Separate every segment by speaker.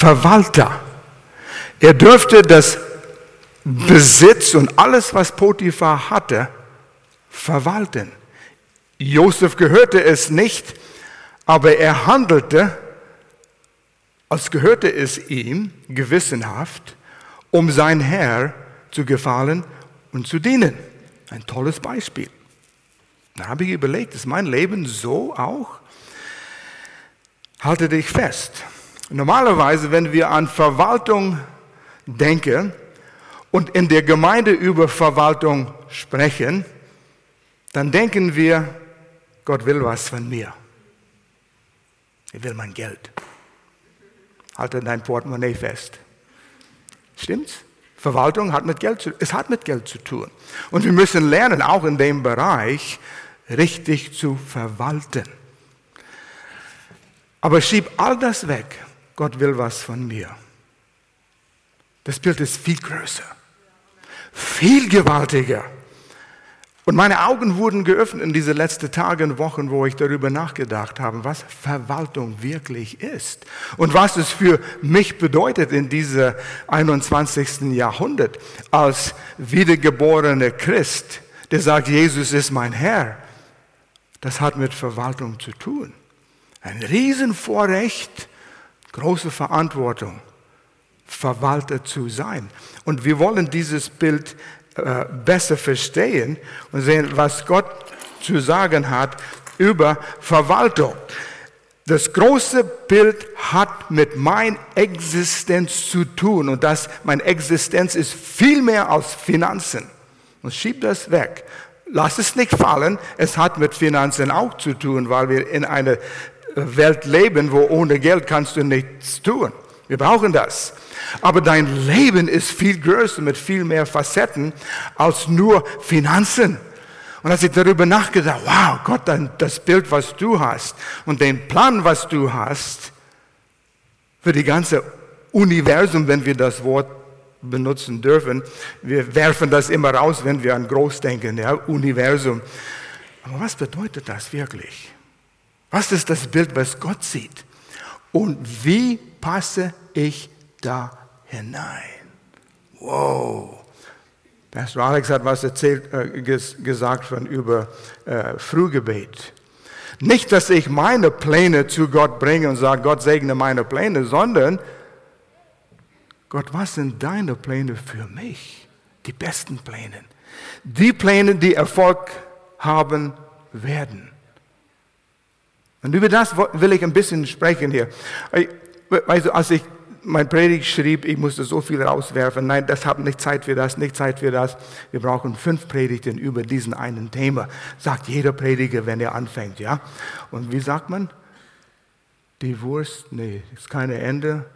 Speaker 1: Verwalter. Er dürfte das Besitz und alles, was Potiphar hatte, verwalten. Josef gehörte es nicht, aber er handelte, als gehörte es ihm gewissenhaft, um sein Herr zu gefallen und zu dienen. Ein tolles Beispiel. Da habe ich überlegt, ist mein Leben so auch? Halte dich fest. Normalerweise, wenn wir an Verwaltung denken und in der Gemeinde über Verwaltung sprechen, dann denken wir, Gott will was von mir. Er will mein Geld. Halte dein Portemonnaie fest. Stimmt's? Verwaltung hat mit Geld zu, es hat mit Geld zu tun. Und wir müssen lernen, auch in dem Bereich richtig zu verwalten. Aber schieb all das weg. Gott will was von mir. Das Bild ist viel größer, viel gewaltiger. Und meine Augen wurden geöffnet in diese letzten Tage und Wochen, wo ich darüber nachgedacht habe, was Verwaltung wirklich ist und was es für mich bedeutet in diesem 21. Jahrhundert als wiedergeborener Christ, der sagt, Jesus ist mein Herr. Das hat mit Verwaltung zu tun. Ein Riesenvorrecht, große Verantwortung, Verwalter zu sein. Und wir wollen dieses Bild äh, besser verstehen und sehen, was Gott zu sagen hat über Verwaltung. Das große Bild hat mit meiner Existenz zu tun und das, meine Existenz ist viel mehr als Finanzen. Und schieb das weg. Lass es nicht fallen, es hat mit Finanzen auch zu tun, weil wir in einer Welt leben, wo ohne Geld kannst du nichts tun. Wir brauchen das. Aber dein Leben ist viel größer mit viel mehr Facetten als nur Finanzen. Und als ich darüber nachgedacht, wow, Gott, das Bild, was du hast und den Plan, was du hast für die ganze Universum, wenn wir das Wort benutzen dürfen. Wir werfen das immer raus, wenn wir an groß denken, ja, Universum. Aber was bedeutet das wirklich? Was ist das Bild, was Gott sieht? Und wie passe ich da hinein. Wow. Pastor Alex hat was erzählt, äh, ges gesagt von über äh, Frühgebet. Nicht, dass ich meine Pläne zu Gott bringe und sage, Gott segne meine Pläne, sondern Gott, was sind deine Pläne für mich? Die besten Pläne. Die Pläne, die Erfolg haben werden. Und über das will ich ein bisschen sprechen hier. Weißt du, als ich mein Predigt schrieb, ich musste so viel rauswerfen. Nein, das hat nicht Zeit für das, nicht Zeit für das. Wir brauchen fünf Predigten über diesen einen Thema. Sagt jeder Prediger, wenn er anfängt, ja. Und wie sagt man? Die Wurst, nee, ist keine Ende.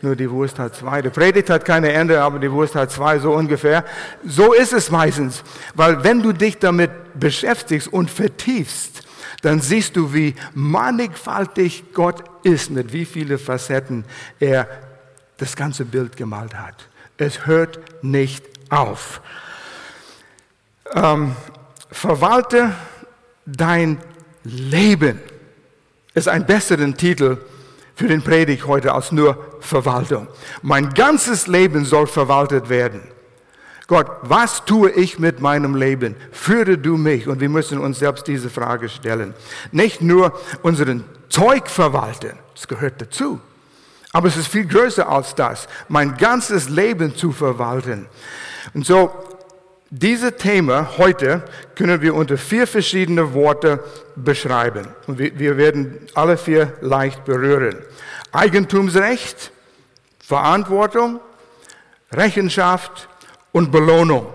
Speaker 1: Nur die Wurst hat zwei. Die Predigt hat keine Ende, aber die Wurst hat zwei, so ungefähr. So ist es meistens. Weil wenn du dich damit beschäftigst und vertiefst, dann siehst du, wie mannigfaltig Gott ist, mit wie vielen Facetten er das ganze Bild gemalt hat. Es hört nicht auf. Ähm, verwalte dein Leben ist ein besseren Titel für den Predigt heute als nur Verwaltung. Mein ganzes Leben soll verwaltet werden. Gott, was tue ich mit meinem Leben? Führe du mich. Und wir müssen uns selbst diese Frage stellen. Nicht nur unseren Zeug verwalten, das gehört dazu. Aber es ist viel größer als das, mein ganzes Leben zu verwalten. Und so, dieses Thema heute können wir unter vier verschiedene Worte beschreiben. Und wir werden alle vier leicht berühren. Eigentumsrecht, Verantwortung, Rechenschaft und Belohnung.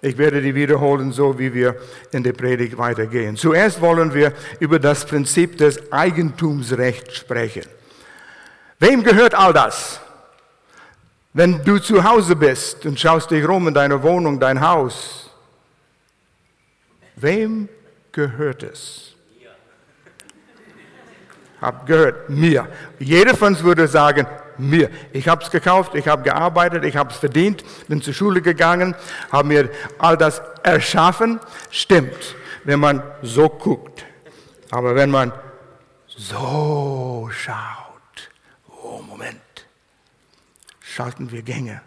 Speaker 1: Ich werde die wiederholen, so wie wir in der Predigt weitergehen. Zuerst wollen wir über das Prinzip des Eigentumsrechts sprechen. Wem gehört all das? Wenn du zu Hause bist und schaust dich rum in deine Wohnung, dein Haus, wem gehört es? Hab gehört, mir. Jeder von uns würde sagen, mir. Ich habe es gekauft, ich habe gearbeitet, ich habe es verdient, bin zur Schule gegangen, habe mir all das erschaffen. Stimmt, wenn man so guckt. Aber wenn man so schaut, oh Moment, schalten wir Gänge.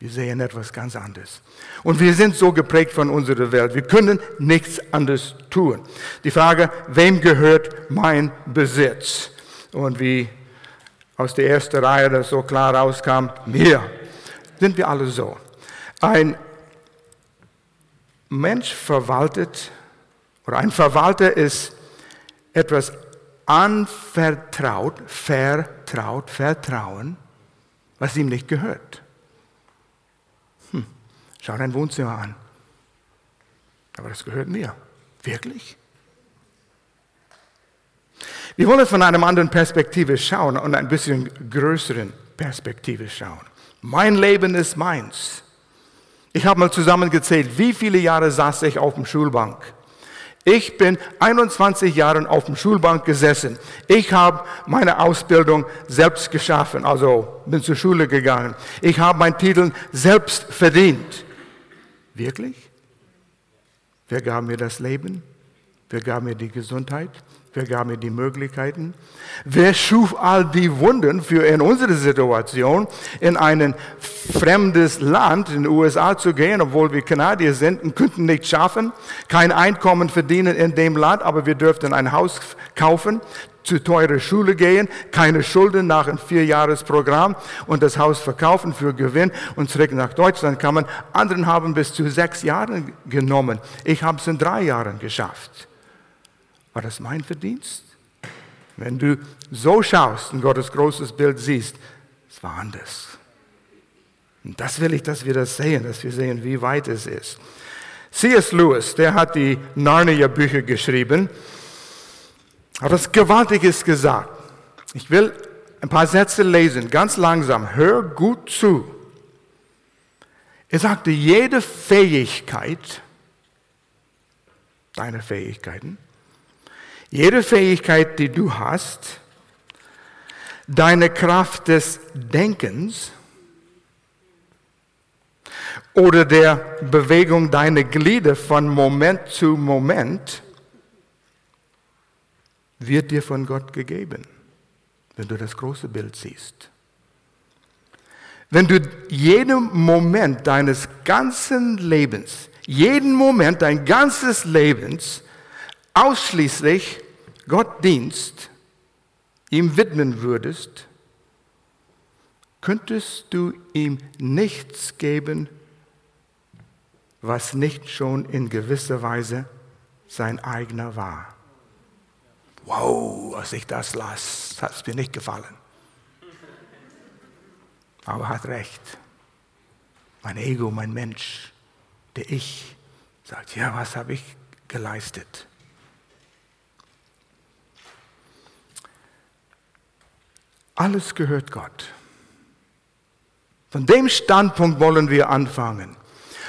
Speaker 1: Wir sehen etwas ganz anderes. Und wir sind so geprägt von unserer Welt. Wir können nichts anderes tun. Die Frage, wem gehört mein Besitz? Und wie aus der ersten Reihe das so klar rauskam, mir. Sind wir alle so. Ein Mensch verwaltet, oder ein Verwalter ist etwas anvertraut, vertraut, vertrauen, was ihm nicht gehört. Hm, schau dein Wohnzimmer an. Aber das gehört mir. Wirklich? Wollen es von einer anderen Perspektive schauen und ein bisschen größeren Perspektive schauen. Mein Leben ist meins. Ich habe mal zusammengezählt, wie viele Jahre saß ich auf dem Schulbank. Ich bin 21 Jahre auf dem Schulbank gesessen. Ich habe meine Ausbildung selbst geschaffen, also bin zur Schule gegangen. Ich habe meinen Titel selbst verdient. Wirklich? Wer gab mir das Leben? Wer gab mir die Gesundheit? Wer gab mir die Möglichkeiten? Wer schuf all die Wunden für in unsere Situation, in ein fremdes Land, in die USA zu gehen, obwohl wir Kanadier sind und könnten nicht schaffen, kein Einkommen verdienen in dem Land, aber wir dürften ein Haus kaufen, zu teurer Schule gehen, keine Schulden nach einem Vierjahresprogramm und das Haus verkaufen für Gewinn und zurück nach Deutschland kommen. Anderen haben bis zu sechs Jahren genommen. Ich habe es in drei Jahren geschafft. War das mein Verdienst? Wenn du so schaust und Gottes großes Bild siehst, es war anders. Und das will ich, dass wir das sehen, dass wir sehen, wie weit es ist. C.S. Lewis, der hat die Narnia-Bücher geschrieben, hat was Gewaltiges gesagt. Ich will ein paar Sätze lesen, ganz langsam. Hör gut zu. Er sagte, jede Fähigkeit, deine Fähigkeiten, jede Fähigkeit, die du hast, deine Kraft des Denkens oder der Bewegung deiner Glieder von Moment zu Moment, wird dir von Gott gegeben, wenn du das große Bild siehst. Wenn du jeden Moment deines ganzen Lebens, jeden Moment dein ganzes Lebens ausschließlich Gott dienst, ihm widmen würdest, könntest du ihm nichts geben, was nicht schon in gewisser Weise sein eigener war. Wow, als ich das las, hat es mir nicht gefallen. Aber er hat recht. Mein Ego, mein Mensch, der Ich, sagt, ja, was habe ich geleistet? Alles gehört Gott. Von dem Standpunkt wollen wir anfangen.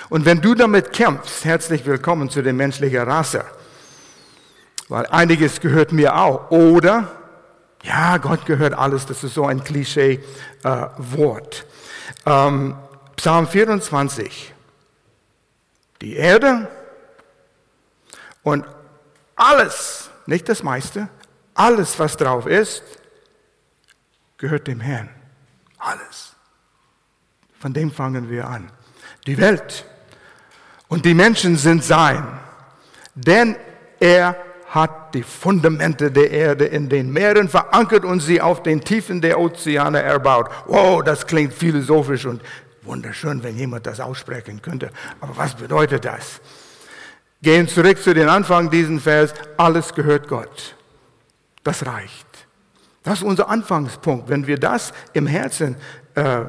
Speaker 1: Und wenn du damit kämpfst, herzlich willkommen zu der menschlichen Rasse. Weil einiges gehört mir auch. Oder, ja, Gott gehört alles, das ist so ein Klischee-Wort. Äh, ähm, Psalm 24. Die Erde und alles, nicht das meiste, alles, was drauf ist, gehört dem Herrn. Alles. Von dem fangen wir an. Die Welt und die Menschen sind sein, denn er hat die Fundamente der Erde in den Meeren verankert und sie auf den Tiefen der Ozeane erbaut. Wow, das klingt philosophisch und wunderschön, wenn jemand das aussprechen könnte. Aber was bedeutet das? Gehen zurück zu den Anfang diesen Vers. Alles gehört Gott. Das reicht. Das ist unser Anfangspunkt. Wenn wir das im Herzen äh,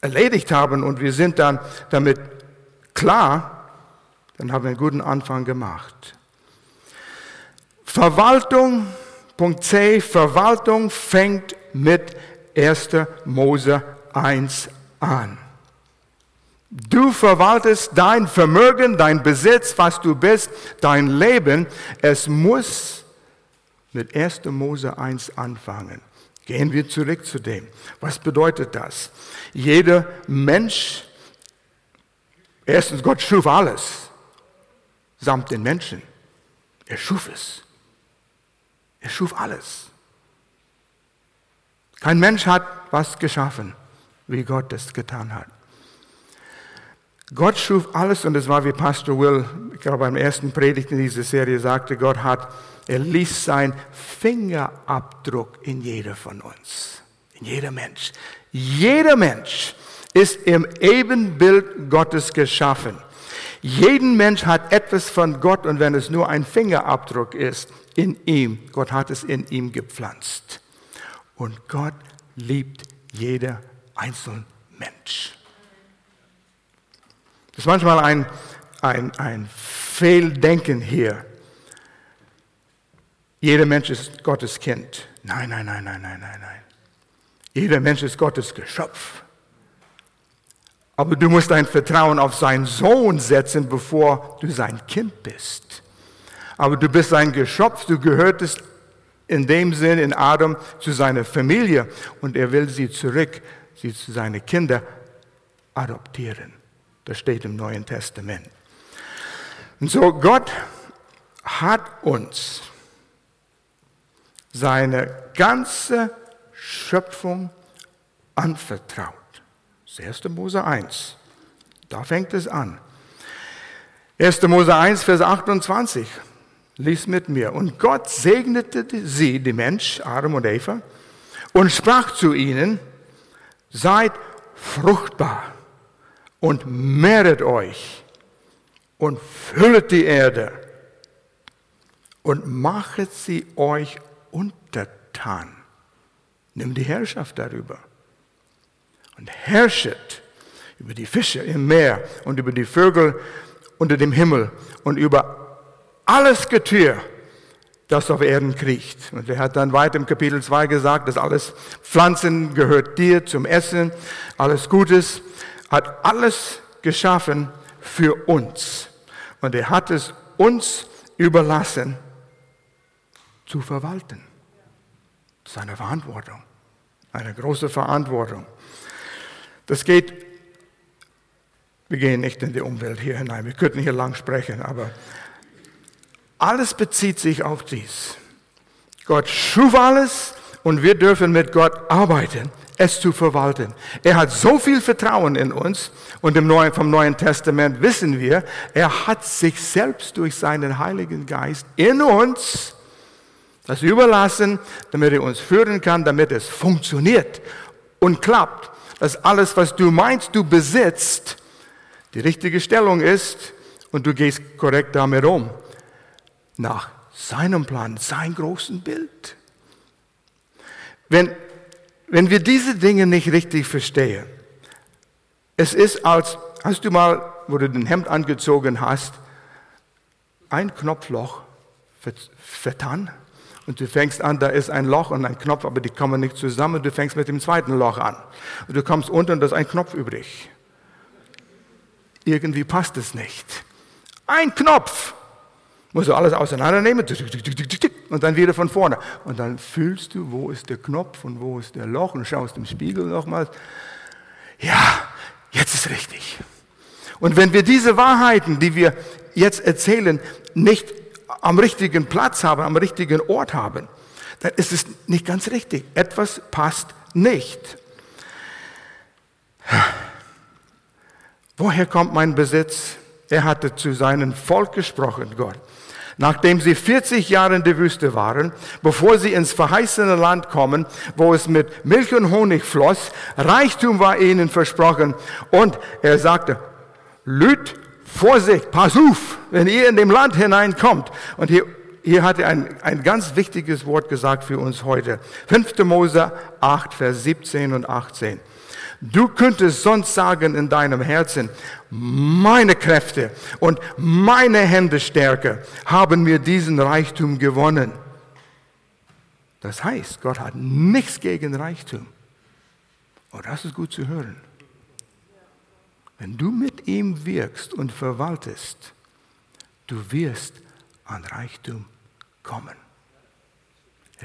Speaker 1: erledigt haben und wir sind dann damit klar, dann haben wir einen guten Anfang gemacht. Verwaltung, Punkt C, Verwaltung fängt mit 1. Mose 1 an. Du verwaltest dein Vermögen, dein Besitz, was du bist, dein Leben. Es muss mit 1. Mose 1 anfangen. Gehen wir zurück zu dem. Was bedeutet das? Jeder Mensch, erstens, Gott schuf alles, samt den Menschen. Er schuf es. Er schuf alles. Kein Mensch hat was geschaffen, wie Gott es getan hat. Gott schuf alles und es war wie Pastor Will, ich glaube beim ersten Predigt in dieser Serie sagte, Gott hat, er ließ seinen Fingerabdruck in jeder von uns, in jeder Mensch. Jeder Mensch ist im Ebenbild Gottes geschaffen. Jeden Mensch hat etwas von Gott und wenn es nur ein Fingerabdruck ist, in ihm, Gott hat es in ihm gepflanzt. Und Gott liebt jeder einzelne Mensch. Das ist manchmal ein, ein, ein Fehldenken hier. Jeder Mensch ist Gottes Kind. Nein, nein, nein, nein, nein, nein, nein. Jeder Mensch ist Gottes Geschöpf. Aber du musst dein Vertrauen auf seinen Sohn setzen, bevor du sein Kind bist. Aber du bist sein Geschöpf, du gehörtest in dem Sinn in Adam zu seiner Familie und er will sie zurück, sie zu seinen Kindern adoptieren. Das steht im Neuen Testament. Und so Gott hat uns seine ganze Schöpfung anvertraut. Das 1. Mose 1. Da fängt es an. 1. Mose 1, Vers 28. Lies mit mir. Und Gott segnete sie, die Mensch, Adam und Eva, und sprach zu ihnen, seid fruchtbar und mehret euch und füllet die Erde und machet sie euch untertan. Nimm die Herrschaft darüber und herrschet über die Fische im Meer und über die Vögel unter dem Himmel und über alles Getür, das auf Erden kriecht. Und er hat dann weiter im Kapitel 2 gesagt, dass alles Pflanzen gehört dir zum Essen, alles Gutes hat alles geschaffen für uns. Und er hat es uns überlassen zu verwalten. Das ist eine Verantwortung, eine große Verantwortung. Das geht, wir gehen nicht in die Umwelt hier hinein, wir könnten hier lang sprechen, aber alles bezieht sich auf dies. Gott schuf alles und wir dürfen mit Gott arbeiten es zu verwalten. Er hat so viel Vertrauen in uns und Neuen, vom Neuen Testament wissen wir, er hat sich selbst durch seinen Heiligen Geist in uns das überlassen, damit er uns führen kann, damit es funktioniert und klappt. Dass alles, was du meinst, du besitzt, die richtige Stellung ist und du gehst korrekt damit um. Nach seinem Plan, sein großen Bild. Wenn wenn wir diese Dinge nicht richtig verstehen, es ist als, hast du mal, wo du den Hemd angezogen hast, ein Knopfloch vertan und du fängst an, da ist ein Loch und ein Knopf, aber die kommen nicht zusammen. Du fängst mit dem zweiten Loch an. Und du kommst unten und da ist ein Knopf übrig. Irgendwie passt es nicht. Ein Knopf. Musst du alles auseinandernehmen und dann wieder von vorne. Und dann fühlst du, wo ist der Knopf und wo ist der Loch und schaust im Spiegel nochmals. Ja, jetzt ist richtig. Und wenn wir diese Wahrheiten, die wir jetzt erzählen, nicht am richtigen Platz haben, am richtigen Ort haben, dann ist es nicht ganz richtig. Etwas passt nicht. Woher kommt mein Besitz? Er hatte zu seinem Volk gesprochen, Gott nachdem sie 40 Jahre in der Wüste waren, bevor sie ins verheißene Land kommen, wo es mit Milch und Honig floss, Reichtum war ihnen versprochen. Und er sagte, Lüt, Vorsicht, pass auf, wenn ihr in dem Land hineinkommt. Und hier, hier hat er ein, ein ganz wichtiges Wort gesagt für uns heute. 5. Mose 8, Vers 17 und 18. Du könntest sonst sagen in deinem Herzen, meine Kräfte und meine Händestärke haben mir diesen Reichtum gewonnen. Das heißt, Gott hat nichts gegen Reichtum. Und oh, das ist gut zu hören. Wenn du mit ihm wirkst und verwaltest, du wirst an Reichtum kommen.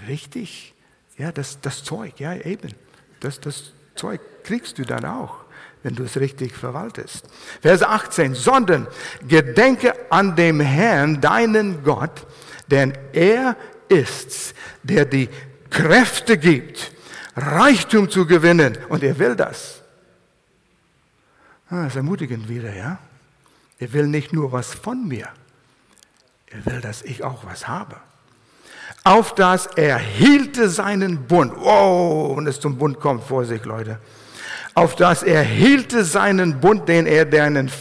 Speaker 1: Richtig? Ja, das, das Zeug, ja, eben. Das, das Zeug kriegst du dann auch, wenn du es richtig verwaltest. Vers 18, sondern gedenke an dem Herrn, deinen Gott, denn er ist's, der die Kräfte gibt, Reichtum zu gewinnen. Und er will das. Ah, das ist ermutigend wieder, ja? Er will nicht nur was von mir. Er will, dass ich auch was habe. Auf das er hielte seinen Bund. Wow, wenn es zum Bund kommt, Vorsicht, Leute. Auf das er hielte seinen Bund, den er deinen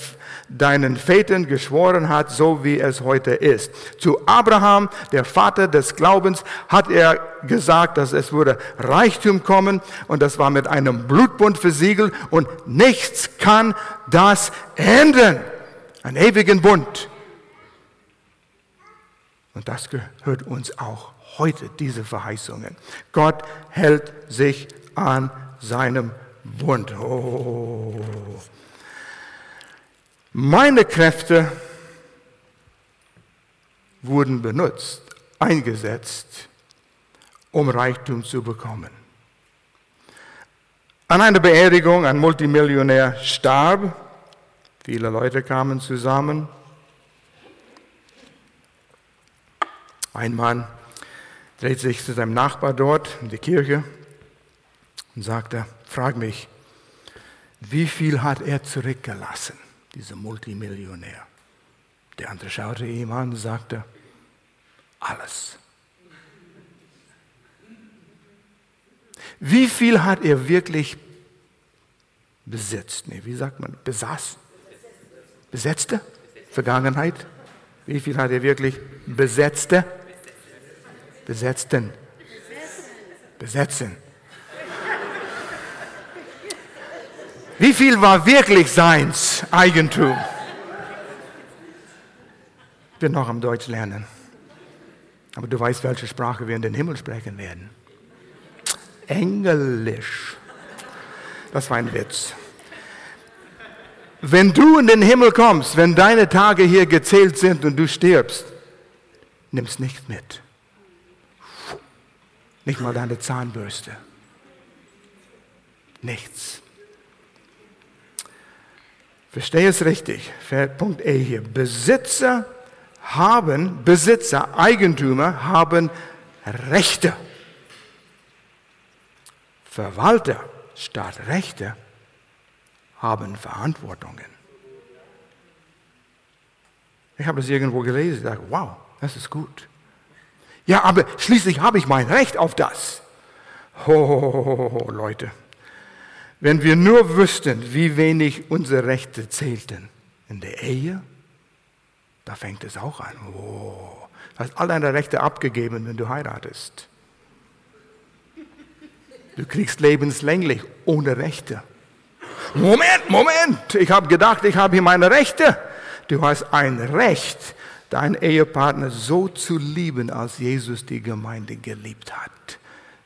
Speaker 1: deinen Vätern geschworen hat, so wie es heute ist. Zu Abraham, der Vater des Glaubens, hat er gesagt, dass es würde Reichtum kommen und das war mit einem Blutbund versiegelt und nichts kann das ändern. Ein ewigen Bund. Und das gehört uns auch heute, diese Verheißungen. Gott hält sich an seinem Bund. Oh. Meine Kräfte wurden benutzt, eingesetzt, um Reichtum zu bekommen. An einer Beerdigung, ein Multimillionär starb, viele Leute kamen zusammen. Ein Mann dreht sich zu seinem Nachbar dort in die Kirche und sagte, frag mich, wie viel hat er zurückgelassen? dieser Multimillionär. Der andere schaute ihm an und sagte, alles. Wie viel hat er wirklich besitzt? Nee, wie sagt man? Besaß? Besetzte? Vergangenheit? Wie viel hat er wirklich besetzte? Besetzten. Besetzen. Wie viel war wirklich seins Eigentum? Ich bin noch am Deutsch lernen. Aber du weißt, welche Sprache wir in den Himmel sprechen werden. Englisch. Das war ein Witz. Wenn du in den Himmel kommst, wenn deine Tage hier gezählt sind und du stirbst, nimmst nichts mit. Nicht mal deine Zahnbürste. Nichts. Verstehe es richtig. Punkt E hier. Besitzer haben, Besitzer, Eigentümer haben Rechte. Verwalter statt Rechte haben Verantwortungen. Ich habe das irgendwo gelesen, ich dachte, wow, das ist gut. Ja, aber schließlich habe ich mein Recht auf das. Oh, Leute, wenn wir nur wüssten, wie wenig unsere Rechte zählten in der Ehe, da fängt es auch an. Oh, du hast all deine Rechte abgegeben, wenn du heiratest. Du kriegst lebenslänglich ohne Rechte. Moment, Moment, ich habe gedacht, ich habe hier meine Rechte. Du hast ein Recht, deinen Ehepartner so zu lieben, als Jesus die Gemeinde geliebt hat.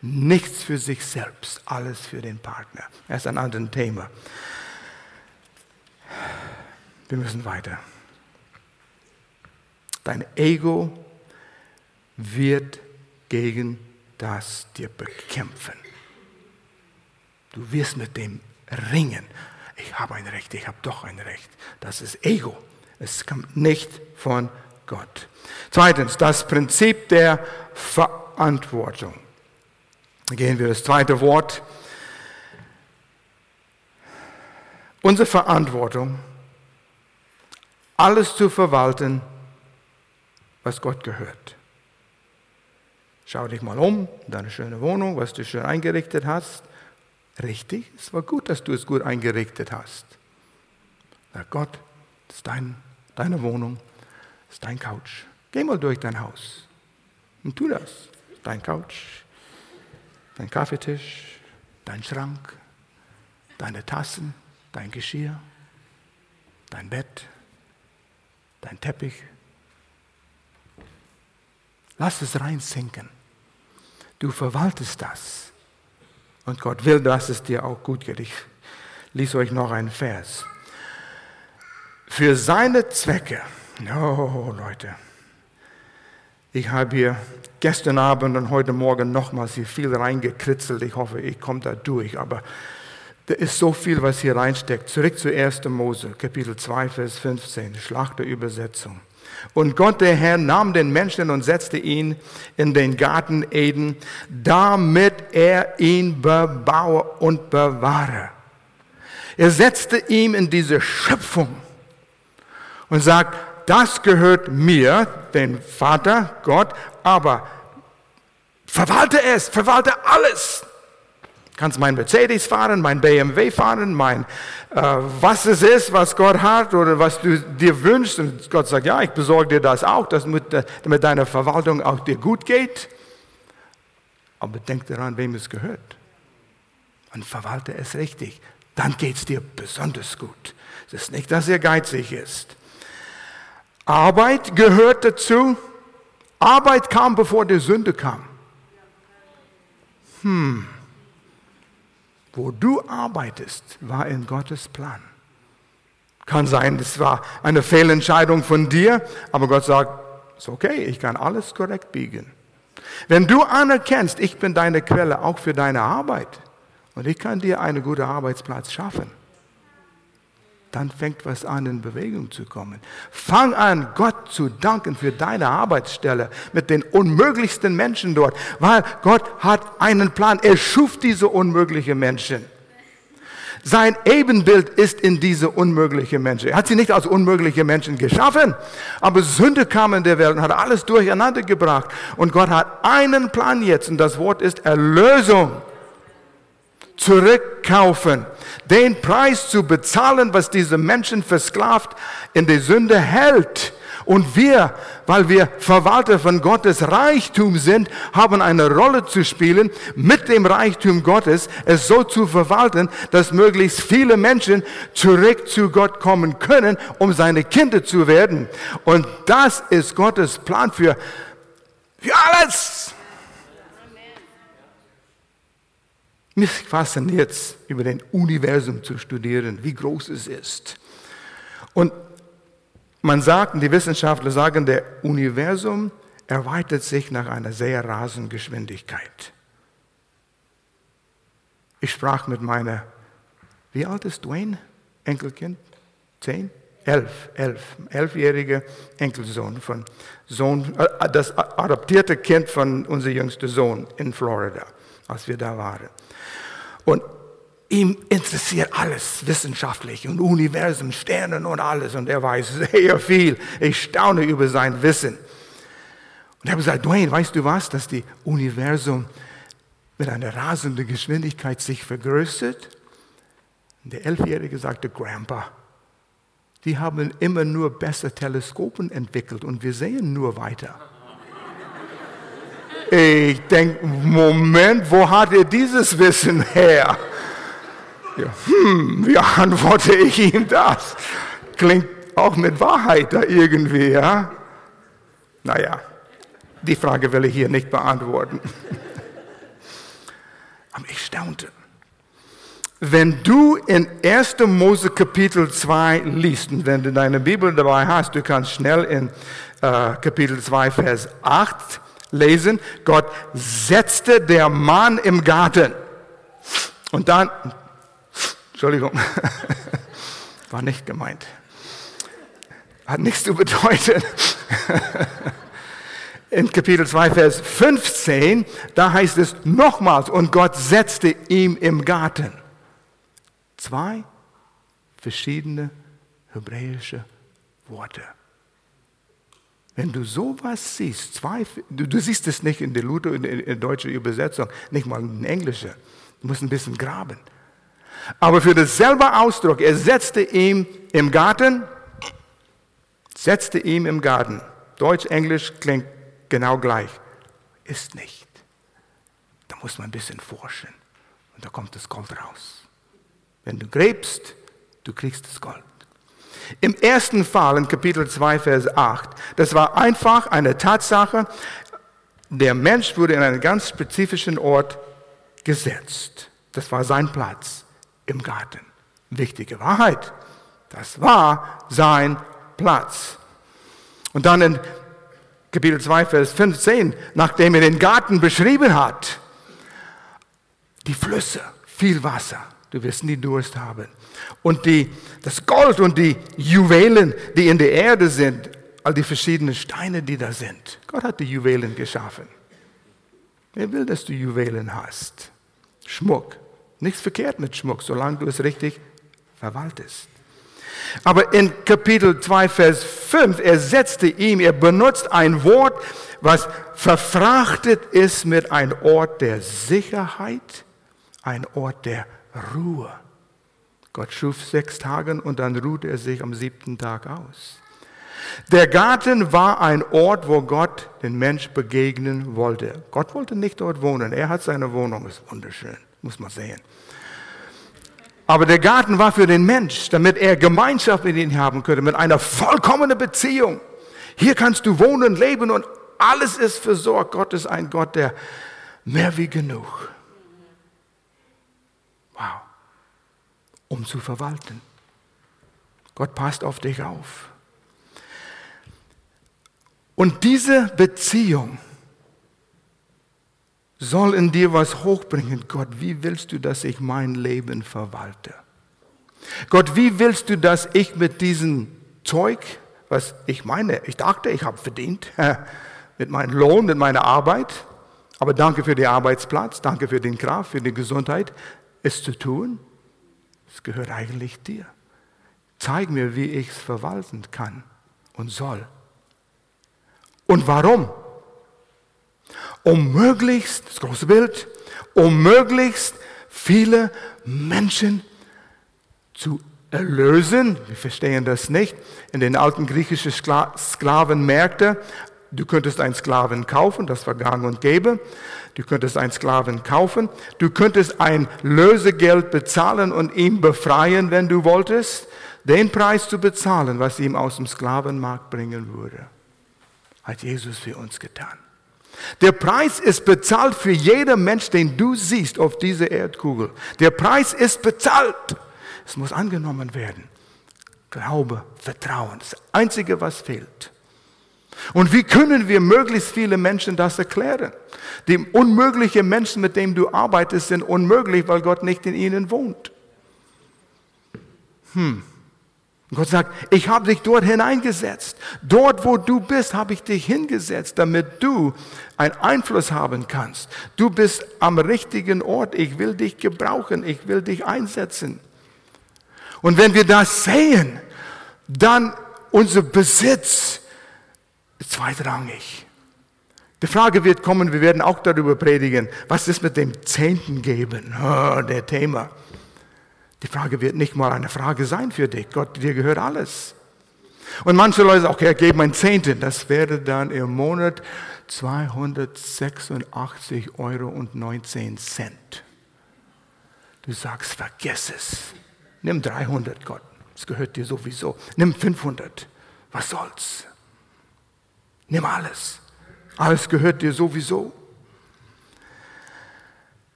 Speaker 1: Nichts für sich selbst, alles für den Partner. Das ist ein anderes Thema. Wir müssen weiter. Dein Ego wird gegen das dir bekämpfen. Du wirst mit dem ringen. Ich habe ein Recht, ich habe doch ein Recht. Das ist Ego. Es kommt nicht von Gott. Zweitens, das Prinzip der Verantwortung. Gehen wir das zweite Wort. Unsere Verantwortung, alles zu verwalten, was Gott gehört. Schau dich mal um, deine schöne Wohnung, was du schön eingerichtet hast. Richtig, es war gut, dass du es gut eingerichtet hast. Sag Gott, das ist dein, deine Wohnung, das ist dein Couch. Geh mal durch dein Haus und tu das. Dein Couch, dein Kaffeetisch, dein Schrank, deine Tassen, dein Geschirr, dein Bett, dein Teppich. Lass es reinsinken. Du verwaltest das. Und Gott will, dass es dir auch gut geht. Ich lese euch noch einen Vers. Für seine Zwecke, oh Leute, ich habe hier gestern Abend und heute Morgen nochmals hier viel reingekritzelt. Ich hoffe, ich komme da durch. Aber da ist so viel, was hier reinsteckt. Zurück zu 1. Mose, Kapitel 2, Vers 15, Schlachterübersetzung. Und Gott, der Herr, nahm den Menschen und setzte ihn in den Garten Eden, damit er ihn bebaue und bewahre. Er setzte ihm in diese Schöpfung und sagt, das gehört mir, den Vater, Gott, aber verwalte es, verwalte alles kannst mein Mercedes fahren, mein BMW fahren, mein äh, was es ist, was Gott hat oder was du dir wünschst. Und Gott sagt, ja, ich besorge dir das auch, dass mit, damit deine Verwaltung auch dir gut geht. Aber denk daran, wem es gehört. Und verwalte es richtig. Dann geht es dir besonders gut. Es ist nicht, dass er geizig ist. Arbeit gehört dazu. Arbeit kam, bevor die Sünde kam. Hm. Wo du arbeitest, war in Gottes Plan. Kann sein, es war eine Fehlentscheidung von dir, aber Gott sagt, ist okay, ich kann alles korrekt biegen. Wenn du anerkennst, ich bin deine Quelle auch für deine Arbeit und ich kann dir einen guten Arbeitsplatz schaffen, dann fängt was an, in Bewegung zu kommen. Fang an, Gott zu danken für deine Arbeitsstelle mit den unmöglichsten Menschen dort, weil Gott hat einen Plan. Er schuf diese unmöglichen Menschen. Sein Ebenbild ist in diese unmöglichen Menschen. Er hat sie nicht als unmögliche Menschen geschaffen, aber Sünde kam in der Welt und hat alles durcheinander gebracht. Und Gott hat einen Plan jetzt und das Wort ist Erlösung. Zurückkaufen den Preis zu bezahlen, was diese Menschen versklavt in die Sünde hält. Und wir, weil wir Verwalter von Gottes Reichtum sind, haben eine Rolle zu spielen, mit dem Reichtum Gottes es so zu verwalten, dass möglichst viele Menschen zurück zu Gott kommen können, um seine Kinder zu werden. Und das ist Gottes Plan für, für alles. Mich fasziniert es, über den Universum zu studieren, wie groß es ist. Und man sagt, die Wissenschaftler sagen, der Universum erweitert sich nach einer sehr rasenden Geschwindigkeit. Ich sprach mit meiner, wie alt ist Dwayne? Enkelkind? Zehn? Elf, elf, elfjähriger Enkelsohn von Sohn, äh, das adoptierte Kind von unserem jüngsten Sohn in Florida, als wir da waren. Und ihm interessiert alles wissenschaftlich und Universum, Sternen und alles. Und er weiß sehr viel. Ich staune über sein Wissen. Und ich habe gesagt, Dwayne, weißt du was, dass die Universum mit einer rasenden Geschwindigkeit sich vergrößert? Und der Elfjährige sagte, Grandpa, die haben immer nur bessere Teleskopen entwickelt und wir sehen nur weiter. Ich denke, Moment, wo hat er dieses Wissen her? Hm, wie antworte ich ihm das? Klingt auch mit Wahrheit da irgendwie, ja? Naja, die Frage will ich hier nicht beantworten. Aber ich staunte. Wenn du in 1. Mose Kapitel 2 liest, und wenn du deine Bibel dabei hast, du kannst schnell in äh, Kapitel 2, Vers 8 lesen, Gott setzte der Mann im Garten. Und dann, Entschuldigung, war nicht gemeint. Hat nichts zu bedeuten. In Kapitel 2, Vers 15, da heißt es nochmals, und Gott setzte ihm im Garten. Zwei verschiedene hebräische Worte. Wenn du sowas siehst, zwei, du, du, siehst es nicht in der Luther, in der deutschen Übersetzung, nicht mal in der englischen. Du musst ein bisschen graben. Aber für dasselbe Ausdruck, er setzte ihm im Garten, setzte ihm im Garten. Deutsch, Englisch klingt genau gleich. Ist nicht. Da muss man ein bisschen forschen. Und da kommt das Gold raus. Wenn du gräbst, du kriegst das Gold. Im ersten Fall, in Kapitel 2, Vers 8, das war einfach eine Tatsache, der Mensch wurde in einen ganz spezifischen Ort gesetzt. Das war sein Platz im Garten. Wichtige Wahrheit. Das war sein Platz. Und dann in Kapitel 2, Vers 15, nachdem er den Garten beschrieben hat, die Flüsse, viel Wasser, du wirst nie Durst haben und die, das Gold und die Juwelen, die in der Erde sind, all die verschiedenen Steine, die da sind. Gott hat die Juwelen geschaffen. Er will, dass du Juwelen hast. Schmuck. Nichts verkehrt mit Schmuck, solange du es richtig verwaltest. Aber in Kapitel 2, Vers 5, er setzte ihm, er benutzt ein Wort, was verfrachtet ist mit einem Ort der Sicherheit, ein Ort der Ruhe. Gott schuf sechs Tage und dann ruht er sich am siebten Tag aus. Der Garten war ein Ort, wo Gott den Mensch begegnen wollte. Gott wollte nicht dort wohnen. Er hat seine Wohnung, ist wunderschön, muss man sehen. Aber der Garten war für den Mensch, damit er Gemeinschaft mit ihm haben könnte, mit einer vollkommenen Beziehung. Hier kannst du wohnen, leben und alles ist versorgt. Gott ist ein Gott, der mehr wie genug. Wow. Um zu verwalten. Gott passt auf dich auf. Und diese Beziehung soll in dir was hochbringen. Gott, wie willst du, dass ich mein Leben verwalte? Gott, wie willst du, dass ich mit diesem Zeug, was ich meine, ich dachte, ich habe verdient, mit meinem Lohn, mit meiner Arbeit, aber danke für den Arbeitsplatz, danke für den Kraft, für die Gesundheit, es zu tun, es gehört eigentlich dir. Zeig mir, wie ich es verwalten kann und soll. Und warum? Um möglichst, das große Bild, um möglichst viele Menschen zu erlösen. Wir verstehen das nicht. In den alten griechischen Sklavenmärkten, du könntest einen Sklaven kaufen, das war gang und gäbe. Du könntest einen Sklaven kaufen. Du könntest ein Lösegeld bezahlen und ihn befreien, wenn du wolltest. Den Preis zu bezahlen, was ihm aus dem Sklavenmarkt bringen würde hat Jesus für uns getan. Der Preis ist bezahlt für jeden Mensch, den du siehst auf dieser Erdkugel. Der Preis ist bezahlt. Es muss angenommen werden. Glaube, Vertrauen, das Einzige, was fehlt. Und wie können wir möglichst viele Menschen das erklären? Die unmöglichen Menschen, mit denen du arbeitest, sind unmöglich, weil Gott nicht in ihnen wohnt. Hm. Und Gott sagt, ich habe dich dort hineingesetzt. Dort, wo du bist, habe ich dich hingesetzt, damit du einen Einfluss haben kannst. Du bist am richtigen Ort. Ich will dich gebrauchen. Ich will dich einsetzen. Und wenn wir das sehen, dann unser Besitz zweitrangig. Die Frage wird kommen, wir werden auch darüber predigen, was ist mit dem Zehnten geben? Der Thema. Die Frage wird nicht mal eine Frage sein für dich. Gott, dir gehört alles. Und manche Leute sagen, okay, gebe mein Zehnten. Das wäre dann im Monat 286 Euro und 19 Cent. Du sagst, vergiss es. Nimm 300, Gott. Es gehört dir sowieso. Nimm 500. Was soll's? Nimm alles. Alles gehört dir sowieso.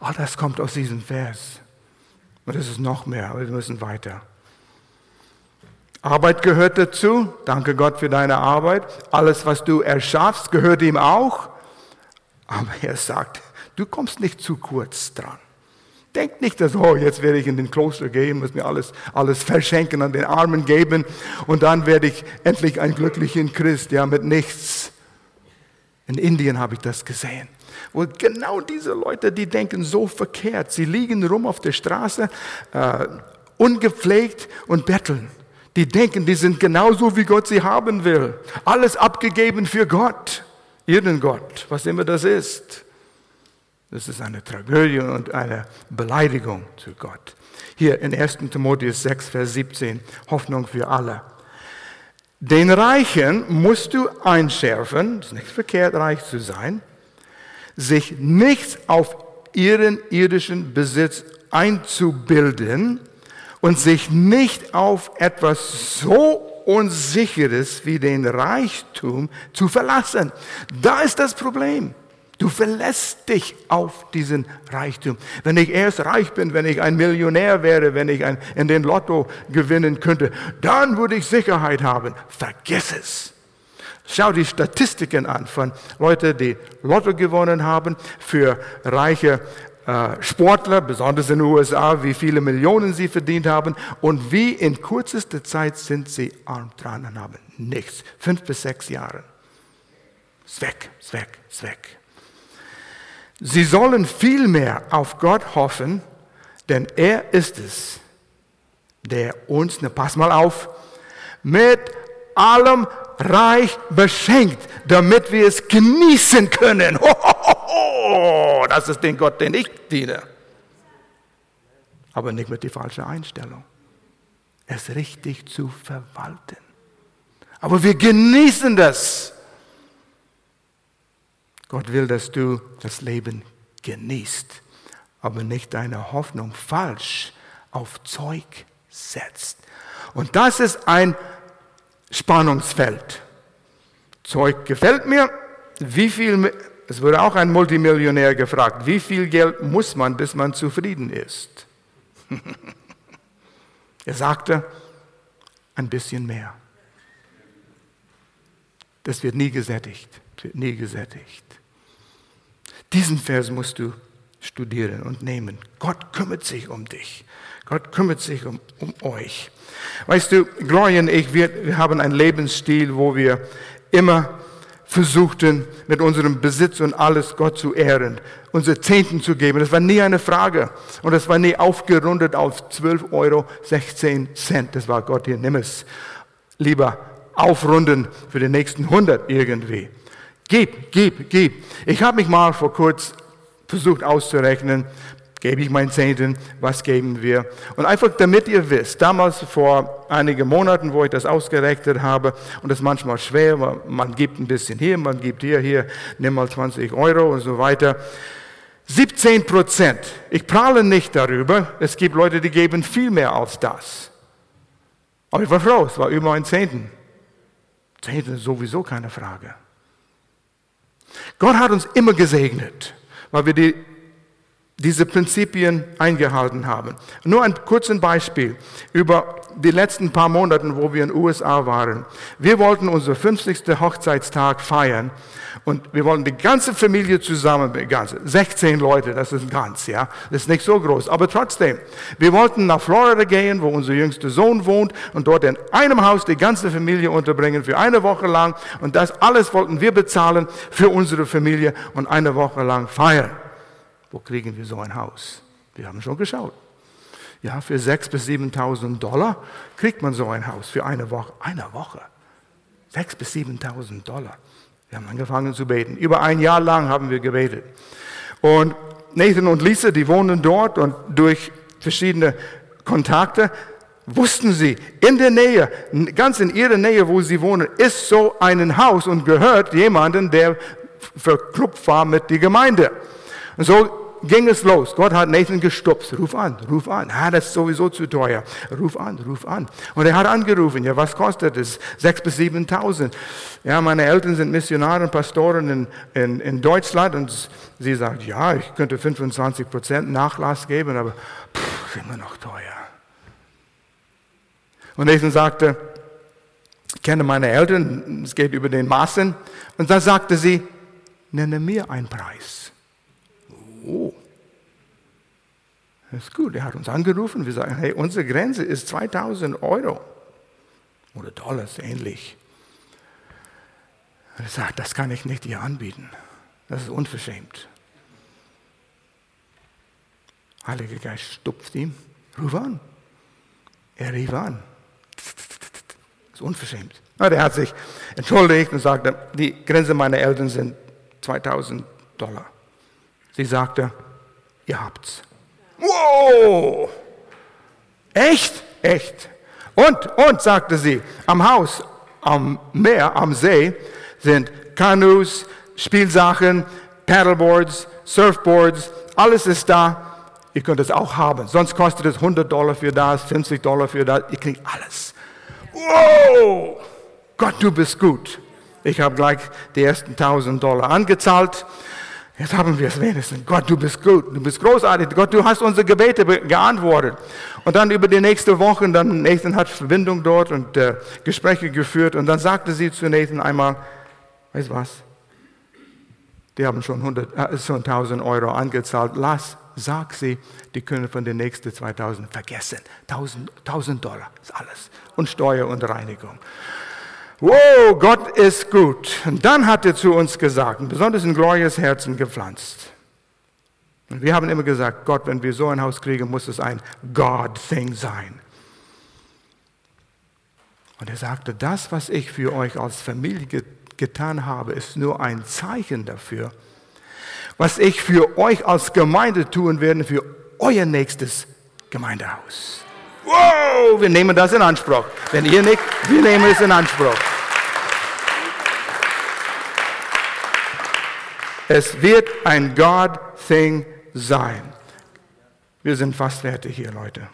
Speaker 1: All das kommt aus diesem Vers. Und es ist noch mehr, aber wir müssen weiter. Arbeit gehört dazu. Danke Gott für deine Arbeit. Alles, was du erschaffst, gehört ihm auch. Aber er sagt, du kommst nicht zu kurz dran. Denk nicht, dass, oh, jetzt werde ich in den Kloster gehen, muss mir alles, alles verschenken, an den Armen geben und dann werde ich endlich ein glücklicher Christ, ja, mit nichts. In Indien habe ich das gesehen. Und genau diese Leute, die denken so verkehrt. Sie liegen rum auf der Straße, äh, ungepflegt und betteln. Die denken, die sind genauso, wie Gott sie haben will. Alles abgegeben für Gott, ihren Gott, was immer das ist. Das ist eine Tragödie und eine Beleidigung zu Gott. Hier in 1. Timotheus 6, Vers 17, Hoffnung für alle. Den Reichen musst du einschärfen, es ist nicht verkehrt, reich zu sein, sich nichts auf ihren irdischen Besitz einzubilden und sich nicht auf etwas so Unsicheres wie den Reichtum zu verlassen. Da ist das Problem. Du verlässt dich auf diesen Reichtum. Wenn ich erst reich bin, wenn ich ein Millionär wäre, wenn ich ein, in den Lotto gewinnen könnte, dann würde ich Sicherheit haben. Vergiss es. Schau die Statistiken an von Leuten, die Lotto gewonnen haben, für reiche äh, Sportler, besonders in den USA, wie viele Millionen sie verdient haben und wie in kürzester Zeit sind sie arm dran und haben nichts. Fünf bis sechs Jahre. Weg, ist weg. Sie sollen vielmehr auf Gott hoffen, denn er ist es, der uns, ne, pass mal auf, mit allem reich beschenkt, damit wir es genießen können. Ho, ho, ho, das ist den Gott, den ich diene. Aber nicht mit der falschen Einstellung. Es richtig zu verwalten. Aber wir genießen das. Gott will, dass du das Leben genießt, aber nicht deine Hoffnung falsch auf Zeug setzt. Und das ist ein Spannungsfeld. Zeug gefällt mir. Wie viel, es wurde auch ein Multimillionär gefragt, wie viel Geld muss man, bis man zufrieden ist? er sagte, ein bisschen mehr. Das wird nie gesättigt, wird nie gesättigt. Diesen Vers musst du studieren und nehmen. Gott kümmert sich um dich. Gott kümmert sich um, um euch. Weißt du, Gloria und ich, wir, wir haben einen Lebensstil, wo wir immer versuchten, mit unserem Besitz und alles Gott zu ehren, unsere Zehnten zu geben. Das war nie eine Frage. Und das war nie aufgerundet auf 12 Euro 16 Cent. Das war Gott hier, nimm es. Lieber aufrunden für die nächsten 100 irgendwie. Gib, gib, gib. Ich habe mich mal vor kurzem versucht auszurechnen, gebe ich meinen Zehnten, was geben wir. Und einfach damit ihr wisst, damals vor einigen Monaten, wo ich das ausgerechnet habe, und das ist manchmal schwer, man gibt ein bisschen hier, man gibt hier, hier, nimm mal 20 Euro und so weiter. 17 Prozent. Ich prahle nicht darüber. Es gibt Leute, die geben viel mehr als das. Aber ich war froh, es war über ein Zehnten. Zehnten ist sowieso keine Frage. Gott hat uns immer gesegnet, weil wir die diese Prinzipien eingehalten haben. Nur ein kurzes Beispiel über die letzten paar Monate, wo wir in den USA waren. Wir wollten unseren 50. Hochzeitstag feiern und wir wollten die ganze Familie zusammen, 16 Leute, das ist ganz, ja, das ist nicht so groß, aber trotzdem. Wir wollten nach Florida gehen, wo unser jüngster Sohn wohnt und dort in einem Haus die ganze Familie unterbringen für eine Woche lang und das alles wollten wir bezahlen für unsere Familie und eine Woche lang feiern. Wo kriegen wir so ein Haus? Wir haben schon geschaut. Ja, für 6.000 bis 7.000 Dollar kriegt man so ein Haus für eine Woche. Eine Woche. 6.000 bis 7.000 Dollar. Wir haben angefangen zu beten. Über ein Jahr lang haben wir gebetet. Und Nathan und Lisa, die wohnen dort und durch verschiedene Kontakte wussten sie, in der Nähe, ganz in ihrer Nähe, wo sie wohnen, ist so ein Haus und gehört jemandem, der verklupft war mit der Gemeinde. Und so ging es los. Gott hat Nathan gestupst. Ruf an, ruf an. Ah, das ist sowieso zu teuer. Ruf an, ruf an. Und er hat angerufen. Ja, was kostet es? Sechs bis 7.000. Ja, meine Eltern sind Missionare und Pastoren in, in, in Deutschland. Und sie sagt, ja, ich könnte 25 Prozent Nachlass geben, aber pff, immer noch teuer. Und Nathan sagte, ich kenne meine Eltern, es geht über den Maßen. Und dann sagte sie, nenne mir einen Preis. Oh, das ist gut. Er hat uns angerufen. Wir sagen, hey, unsere Grenze ist 2000 Euro oder Dollars ähnlich. Er sagt, das kann ich nicht dir anbieten. Das ist unverschämt. Heiliger Geist stupft ihm. Ruf an. Er rief an. Das ist unverschämt. Der hat sich entschuldigt und sagte, die Grenze meiner Eltern sind 2000 Dollar. Sie sagte, ihr habt's. Wow! Echt? Echt. Und, und, sagte sie, am Haus, am Meer, am See sind Kanus, Spielsachen, Paddleboards, Surfboards, alles ist da. Ihr könnt es auch haben. Sonst kostet es 100 Dollar für das, 50 Dollar für das. Ihr kriegt alles. Wow! Gott, du bist gut. Ich habe gleich die ersten 1000 Dollar angezahlt Jetzt haben wir es wenigstens. Gott, du bist gut, du bist großartig. Gott, du hast unsere Gebete geantwortet. Und dann über die nächste Woche, dann Nathan hat Verbindung dort und äh, Gespräche geführt. Und dann sagte sie zu Nathan einmal, weißt was? Die haben schon, 100, äh, schon 1000 Euro angezahlt. Lass sag sie, die können von den nächsten 2000 vergessen. 1000, 1000 Dollar ist alles. Und Steuer und Reinigung. Wow, Gott ist gut. Und dann hat er zu uns gesagt, besonders ein glorious Herzen gepflanzt. Und wir haben immer gesagt, Gott, wenn wir so ein Haus kriegen, muss es ein God-Thing sein. Und er sagte, das, was ich für euch als Familie getan habe, ist nur ein Zeichen dafür, was ich für euch als Gemeinde tun werde, für euer nächstes Gemeindehaus. Wow, wir nehmen das in Anspruch. Wenn ihr nicht, wir nehmen es in Anspruch. Es wird ein God-Thing sein. Wir sind fast fertig hier, Leute.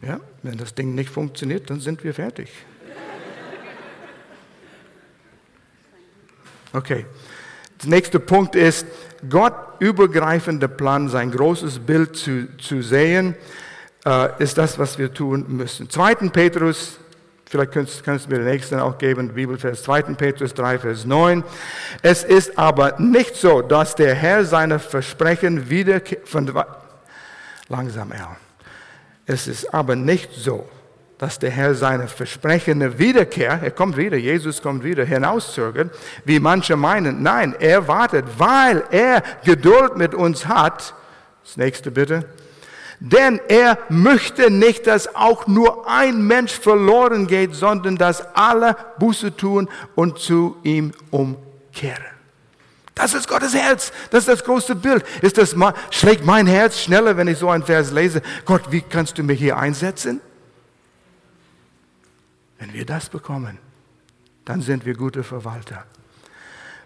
Speaker 1: Ja, wenn das Ding nicht funktioniert, dann sind wir fertig. Okay. Der nächste Punkt ist, Gott übergreifender Plan, sein großes Bild zu, zu sehen, äh, ist das, was wir tun müssen. 2. Petrus, vielleicht kannst, kannst du mir den nächsten auch geben, Bibelvers 2. Petrus 3, Vers 9. Es ist aber nicht so, dass der Herr seine Versprechen wieder von langsam, Herr. Es ist aber nicht so, dass der Herr seine versprechende Wiederkehr, er kommt wieder, Jesus kommt wieder, hinauszögert, wie manche meinen. Nein, er wartet, weil er Geduld mit uns hat. Das nächste bitte. Denn er möchte nicht, dass auch nur ein Mensch verloren geht, sondern dass alle Buße tun und zu ihm umkehren. Das ist Gottes Herz. Das ist das große Bild. Ist das, schlägt mein Herz schneller, wenn ich so einen Vers lese? Gott, wie kannst du mich hier einsetzen? Wenn wir das bekommen, dann sind wir gute Verwalter.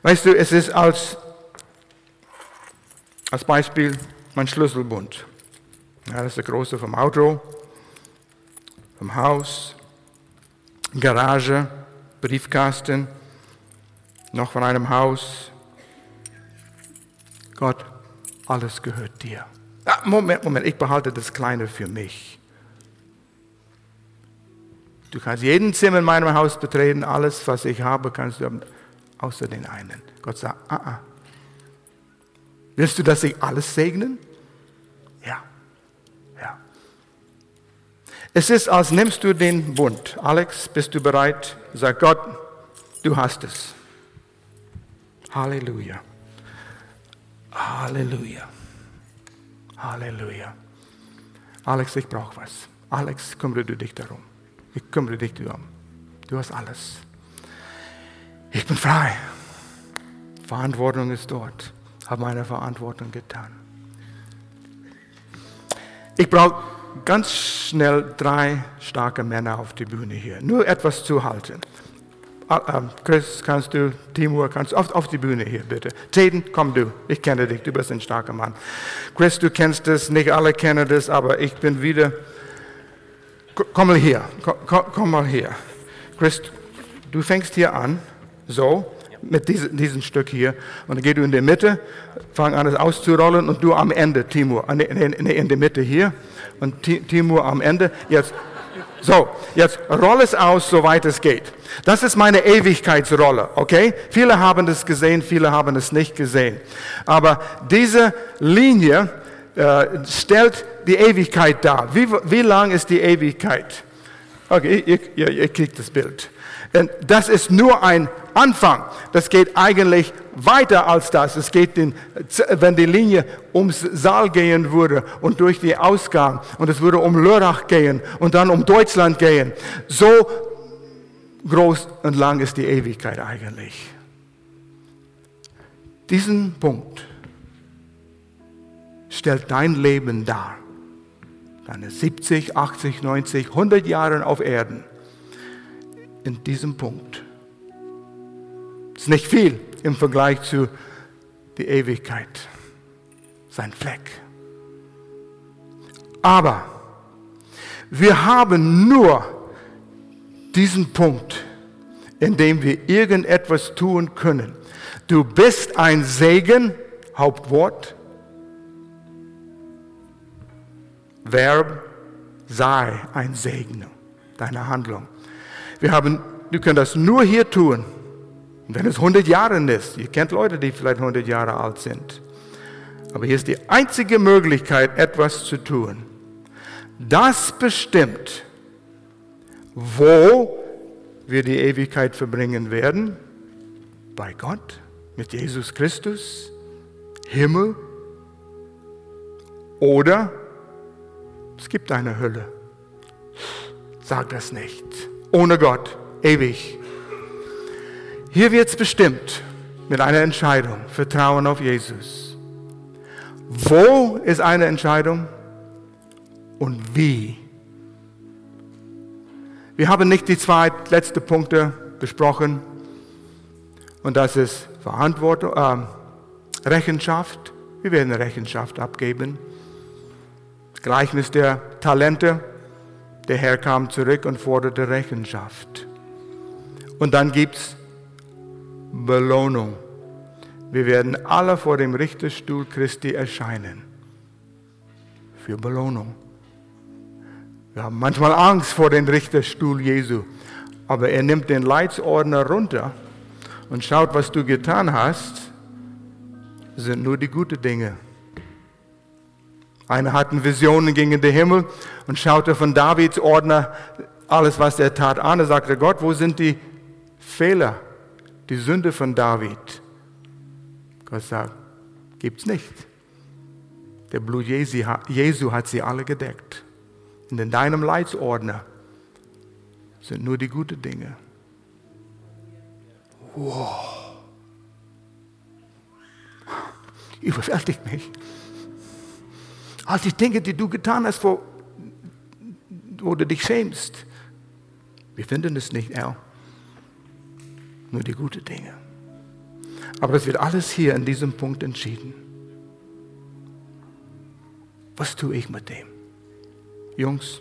Speaker 1: Weißt du, es ist als, als Beispiel mein Schlüsselbund. Ja, das ist der große vom Auto, vom Haus, Garage, Briefkasten, noch von einem Haus. Gott, alles gehört dir. Ah, Moment, Moment, ich behalte das Kleine für mich. Du kannst jeden Zimmer in meinem Haus betreten, alles, was ich habe, kannst du haben, außer den einen. Gott sagt, ah, ah. Willst du, dass ich alles segnen? Es ist, als nimmst du den Bund. Alex, bist du bereit? Sag Gott, du hast es. Halleluja. Halleluja. Halleluja. Alex, ich brauche was. Alex, kümmere du dich darum. Ich kümmere dich um. Du hast alles. Ich bin frei. Verantwortung ist dort. Habe meine Verantwortung getan. Ich brauche ganz schnell drei starke Männer auf die Bühne hier. Nur etwas zu halten. Ah, ähm, Chris, kannst du, Timur, kannst du auf, auf die Bühne hier bitte. Teden, komm du, ich kenne dich, du bist ein starker Mann. Chris, du kennst das, nicht alle kennen das, aber ich bin wieder Komm mal hier, komm, komm mal hier. Christ, du fängst hier an, so, mit diesem, diesem Stück hier. Und dann gehst du in die Mitte, fang an es auszurollen und du am Ende, Timur, in, in, in der Mitte hier. Und Timur am Ende. Jetzt, so, jetzt roll es aus, soweit es geht. Das ist meine Ewigkeitsrolle, okay? Viele haben das gesehen, viele haben es nicht gesehen. Aber diese Linie, äh, stellt die Ewigkeit dar. Wie, wie lang ist die Ewigkeit? Okay, ihr, ihr, ihr kriegt das Bild. Das ist nur ein Anfang. Das geht eigentlich weiter als das. Es geht, den, wenn die Linie ums Saal gehen würde und durch die Ausgang und es würde um Lörrach gehen und dann um Deutschland gehen. So groß und lang ist die Ewigkeit eigentlich. Diesen Punkt stellt dein Leben dar. Deine 70, 80, 90, 100 Jahre auf Erden. In diesem Punkt. Ist nicht viel im Vergleich zu der Ewigkeit. Sein Fleck. Aber wir haben nur diesen Punkt, in dem wir irgendetwas tun können. Du bist ein Segen, Hauptwort. Verb sei ein Segen deiner Handlung. Wir haben, du kannst das nur hier tun, wenn es 100 Jahre ist. Ihr kennt Leute, die vielleicht 100 Jahre alt sind. Aber hier ist die einzige Möglichkeit, etwas zu tun. Das bestimmt, wo wir die Ewigkeit verbringen werden. Bei Gott, mit Jesus Christus, Himmel. Oder es gibt eine Hölle. Sag das nicht. Ohne Gott, ewig. Hier wird es bestimmt mit einer Entscheidung. Vertrauen auf Jesus. Wo ist eine Entscheidung und wie? Wir haben nicht die zwei letzten Punkte besprochen. Und das ist Verantwortung, äh, Rechenschaft. Wir werden Rechenschaft abgeben. Gleichnis der Talente. Der Herr kam zurück und forderte Rechenschaft. Und dann gibt es Belohnung. Wir werden alle vor dem Richterstuhl Christi erscheinen. Für Belohnung. Wir haben manchmal Angst vor dem Richterstuhl Jesu. Aber er nimmt den Leitsordner runter und schaut, was du getan hast, sind nur die guten Dinge. Einer hatte Visionen gegen den Himmel und schaute von Davids Ordner alles, was er tat, an. Er sagte, Gott, wo sind die Fehler, die Sünde von David? Gott sagt, gibt's nicht. Der Blut Jesu hat sie alle gedeckt. Und in deinem Leitsordner sind nur die guten Dinge. Wow. Überwältigt mich. All die Dinge, die du getan hast, wo, wo du dich schämst. Wir finden es nicht, Al. Nur die guten Dinge. Aber es wird alles hier in diesem Punkt entschieden. Was tue ich mit dem? Jungs,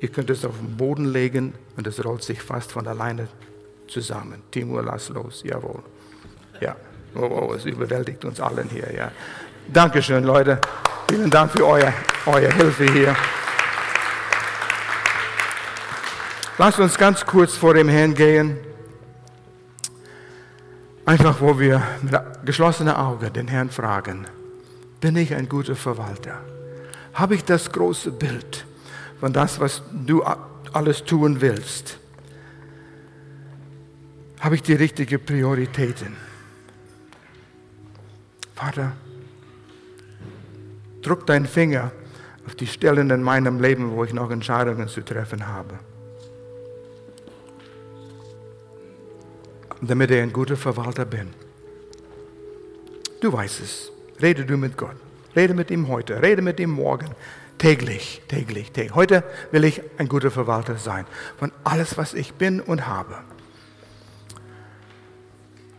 Speaker 1: ihr könnt es auf den Boden legen und es rollt sich fast von alleine zusammen. Timur, lass los, jawohl. Ja, oh, oh, es überwältigt uns allen hier, ja. Dankeschön, Leute. Vielen Dank für eure, eure Hilfe hier. Lasst uns ganz kurz vor dem Herrn gehen. Einfach, wo wir mit geschlossenen Augen den Herrn fragen, bin ich ein guter Verwalter? Habe ich das große Bild? von das, was du alles tun willst? Habe ich die richtigen Prioritäten? Vater, drück deinen Finger auf die Stellen in meinem Leben, wo ich noch Entscheidungen zu treffen habe. Damit ich ein guter Verwalter bin. Du weißt es. Rede du mit Gott. Rede mit ihm heute. Rede mit ihm morgen. Täglich, täglich, täglich. Heute will ich ein guter Verwalter sein von alles, was ich bin und habe.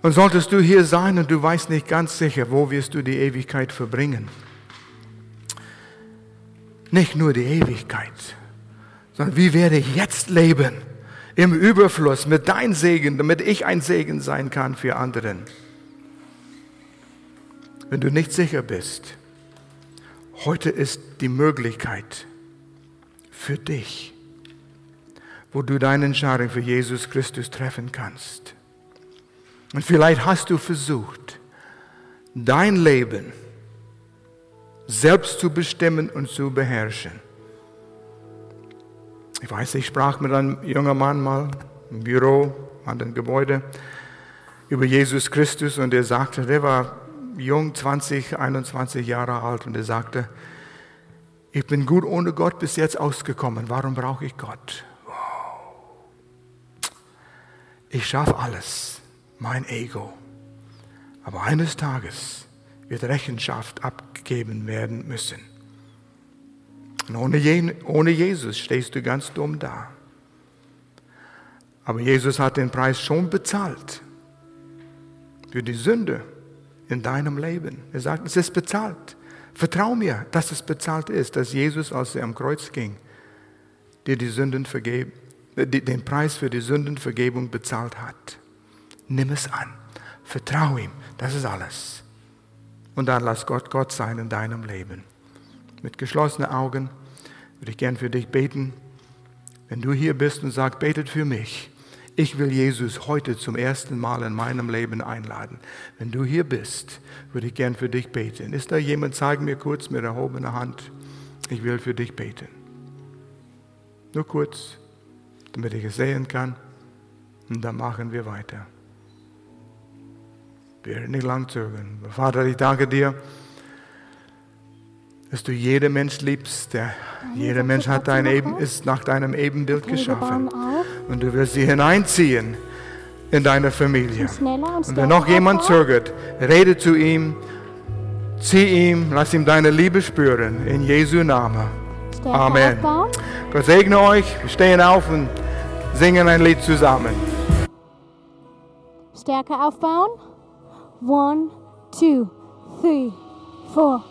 Speaker 1: Und solltest du hier sein und du weißt nicht ganz sicher, wo wirst du die Ewigkeit verbringen. Nicht nur die Ewigkeit, sondern wie werde ich jetzt leben im Überfluss mit deinem Segen, damit ich ein Segen sein kann für anderen. Wenn du nicht sicher bist, Heute ist die Möglichkeit für dich, wo du deine Entscheidung für Jesus Christus treffen kannst. Und vielleicht hast du versucht, dein Leben selbst zu bestimmen und zu beherrschen. Ich weiß, ich sprach mit einem jungen Mann mal im Büro an dem Gebäude über Jesus Christus und er sagte, der war jung, 20, 21 Jahre alt, und er sagte, ich bin gut ohne Gott bis jetzt ausgekommen. Warum brauche ich Gott? Wow. Ich schaffe alles, mein Ego. Aber eines Tages wird Rechenschaft abgegeben werden müssen. Und ohne, ohne Jesus stehst du ganz dumm da. Aber Jesus hat den Preis schon bezahlt für die Sünde in deinem Leben. Er sagt, es ist bezahlt. Vertrau mir, dass es bezahlt ist, dass Jesus, als er am Kreuz ging, dir die Sünden vergeben, äh, den Preis für die Sündenvergebung bezahlt hat. Nimm es an. Vertrau ihm. Das ist alles. Und dann lass Gott Gott sein in deinem Leben. Mit geschlossenen Augen würde ich gern für dich beten. Wenn du hier bist und sagst, betet für mich. Ich will Jesus heute zum ersten Mal in meinem Leben einladen. Wenn du hier bist, würde ich gern für dich beten. Ist da jemand? Zeig mir kurz mit erhobener Hand. Ich will für dich beten. Nur kurz, damit ich es sehen kann. Und dann machen wir weiter. Wir werden nicht lang zögern. Vater, ich danke dir, dass du jeden Mensch liebst. Der, jeder Mensch hat dein Eben, ist nach deinem Ebenbild geschaffen. Und du wirst sie hineinziehen in deine Familie. Und wenn noch jemand zögert, rede zu ihm, zieh ihm, lass ihm deine Liebe spüren. In Jesu Namen. Amen. Gott segne euch. Wir stehen auf und singen ein Lied zusammen.
Speaker 2: Stärke aufbauen. One, two, three, four.